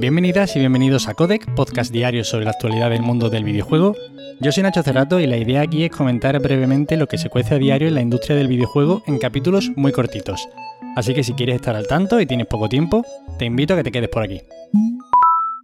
Bienvenidas y bienvenidos a Codec, podcast diario sobre la actualidad del mundo del videojuego. Yo soy Nacho Cerrato y la idea aquí es comentar brevemente lo que se cuece a diario en la industria del videojuego en capítulos muy cortitos. Así que si quieres estar al tanto y tienes poco tiempo, te invito a que te quedes por aquí.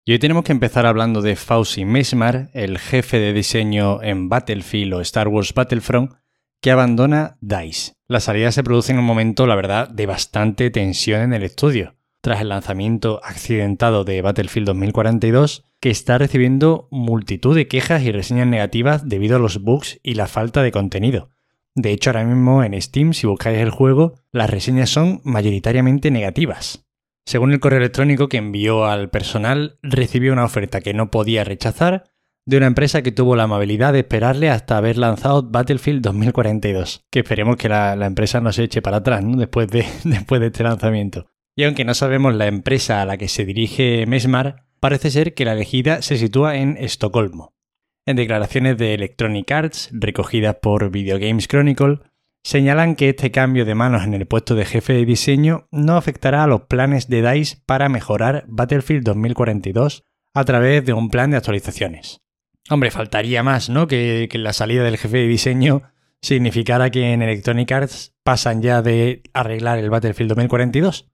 Y hoy tenemos que empezar hablando de Fauci Mesmar, el jefe de diseño en Battlefield o Star Wars Battlefront, que abandona DICE. La salida se produce en un momento, la verdad, de bastante tensión en el estudio, tras el lanzamiento accidentado de Battlefield 2042, que está recibiendo multitud de quejas y reseñas negativas debido a los bugs y la falta de contenido. De hecho, ahora mismo en Steam, si buscáis el juego, las reseñas son mayoritariamente negativas. Según el correo electrónico que envió al personal, recibió una oferta que no podía rechazar de una empresa que tuvo la amabilidad de esperarle hasta haber lanzado Battlefield 2042. Que esperemos que la, empresa no se eche para atrás después, de, después de este lanzamiento. Y aunque no sabemos la empresa a la que se dirige Mesmar, parece ser que la elegida se sitúa en Estocolmo. En declaraciones de Electronic Arts, recogidas por Video Games Chronicle, señalan que este cambio de manos en el puesto de jefe de diseño no afectará a los planes de DICE para mejorar Battlefield 2042 a través de un plan de actualizaciones. Hombre, faltaría más, ¿no? Que, que la salida del jefe de diseño significara que en Electronic Arts pasan ya de arreglar el Battlefield 2042.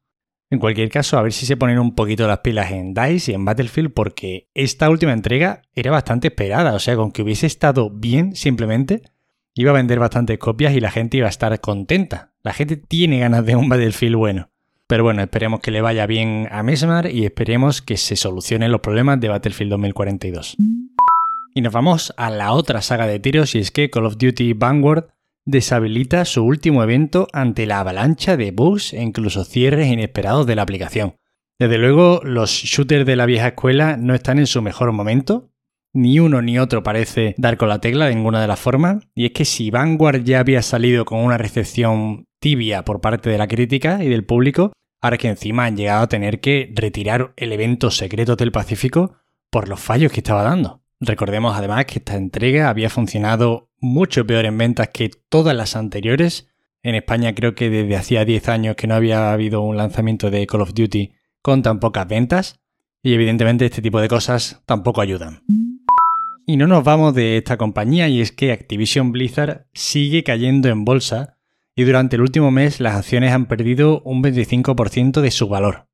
En cualquier caso, a ver si se ponen un poquito las pilas en DICE y en Battlefield porque esta última entrega era bastante esperada, o sea, con que hubiese estado bien simplemente, iba a vender bastantes copias y la gente iba a estar contenta. La gente tiene ganas de un Battlefield bueno. Pero bueno, esperemos que le vaya bien a Mesmar y esperemos que se solucionen los problemas de Battlefield 2042. Y nos vamos a la otra saga de tiros y es que Call of Duty Vanguard deshabilita su último evento ante la avalancha de bugs e incluso cierres inesperados de la aplicación. Desde luego, los shooters de la vieja escuela no están en su mejor momento, ni uno ni otro parece dar con la tecla de ninguna de las formas, y es que si Vanguard ya había salido con una recepción tibia por parte de la crítica y del público, ahora que encima han llegado a tener que retirar el evento secreto del Pacífico por los fallos que estaba dando. Recordemos además que esta entrega había funcionado mucho peor en ventas que todas las anteriores. En España creo que desde hacía 10 años que no había habido un lanzamiento de Call of Duty con tan pocas ventas. Y evidentemente este tipo de cosas tampoco ayudan. Y no nos vamos de esta compañía y es que Activision Blizzard sigue cayendo en bolsa y durante el último mes las acciones han perdido un 25% de su valor.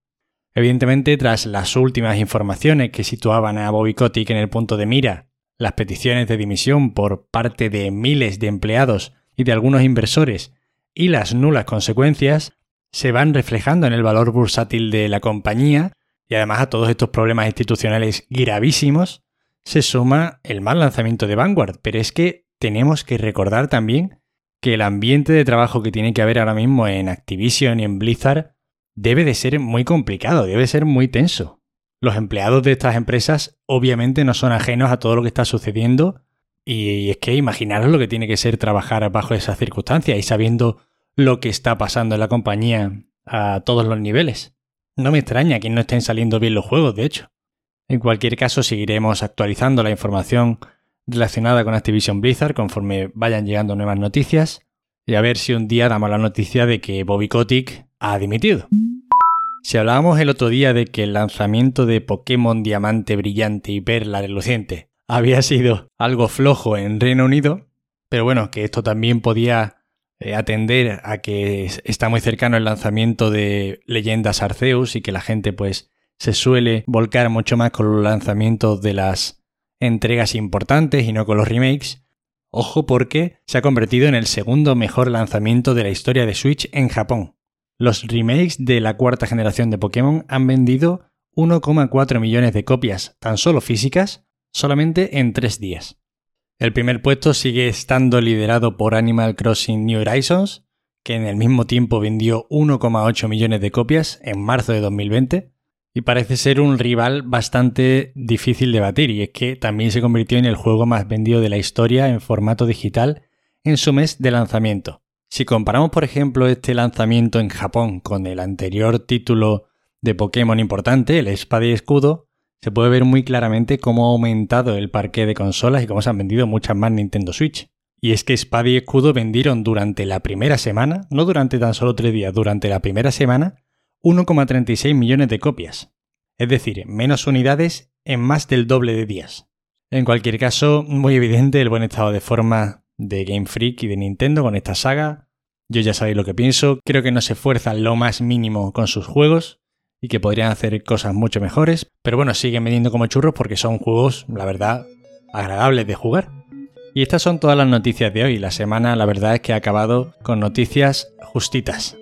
Evidentemente, tras las últimas informaciones que situaban a Bobby Kotick en el punto de mira, las peticiones de dimisión por parte de miles de empleados y de algunos inversores y las nulas consecuencias, se van reflejando en el valor bursátil de la compañía y además a todos estos problemas institucionales gravísimos, se suma el mal lanzamiento de Vanguard. Pero es que tenemos que recordar también que el ambiente de trabajo que tiene que haber ahora mismo en Activision y en Blizzard debe de ser muy complicado, debe ser muy tenso. Los empleados de estas empresas obviamente no son ajenos a todo lo que está sucediendo y es que imaginaros lo que tiene que ser trabajar bajo esas circunstancias y sabiendo lo que está pasando en la compañía a todos los niveles. No me extraña que no estén saliendo bien los juegos, de hecho. En cualquier caso, seguiremos actualizando la información relacionada con Activision Blizzard conforme vayan llegando nuevas noticias y a ver si un día damos la noticia de que Bobby Kotick ha dimitido. Si hablábamos el otro día de que el lanzamiento de Pokémon Diamante Brillante y Perla Reluciente había sido algo flojo en Reino Unido, pero bueno, que esto también podía eh, atender a que está muy cercano el lanzamiento de Leyendas Arceus y que la gente pues se suele volcar mucho más con los lanzamientos de las entregas importantes y no con los remakes. Ojo porque se ha convertido en el segundo mejor lanzamiento de la historia de Switch en Japón. Los remakes de la cuarta generación de Pokémon han vendido 1,4 millones de copias, tan solo físicas, solamente en tres días. El primer puesto sigue estando liderado por Animal Crossing New Horizons, que en el mismo tiempo vendió 1,8 millones de copias en marzo de 2020, y parece ser un rival bastante difícil de batir, y es que también se convirtió en el juego más vendido de la historia en formato digital en su mes de lanzamiento. Si comparamos, por ejemplo, este lanzamiento en Japón con el anterior título de Pokémon importante, el Espada y Escudo, se puede ver muy claramente cómo ha aumentado el parque de consolas y cómo se han vendido muchas más Nintendo Switch. Y es que Espada y Escudo vendieron durante la primera semana, no durante tan solo tres días, durante la primera semana, 1,36 millones de copias. es decir, menos unidades en más del doble de días. En cualquier caso, muy evidente el buen estado de forma de Game Freak y de Nintendo con esta saga. Yo ya sabéis lo que pienso, creo que no se esfuerzan lo más mínimo con sus juegos y que podrían hacer cosas mucho mejores, pero bueno, siguen vendiendo como churros porque son juegos, la verdad, agradables de jugar. Y estas son todas las noticias de hoy. La semana, la verdad es que ha acabado con noticias justitas.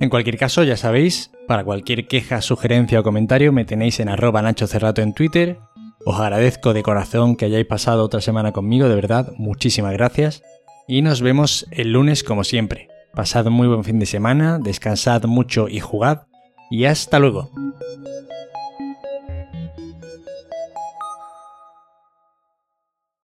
En cualquier caso, ya sabéis, para cualquier queja, sugerencia o comentario me tenéis en arroba Nacho Cerrato en Twitter. Os agradezco de corazón que hayáis pasado otra semana conmigo, de verdad, muchísimas gracias. Y nos vemos el lunes como siempre. Pasad muy buen fin de semana, descansad mucho y jugad. Y hasta luego.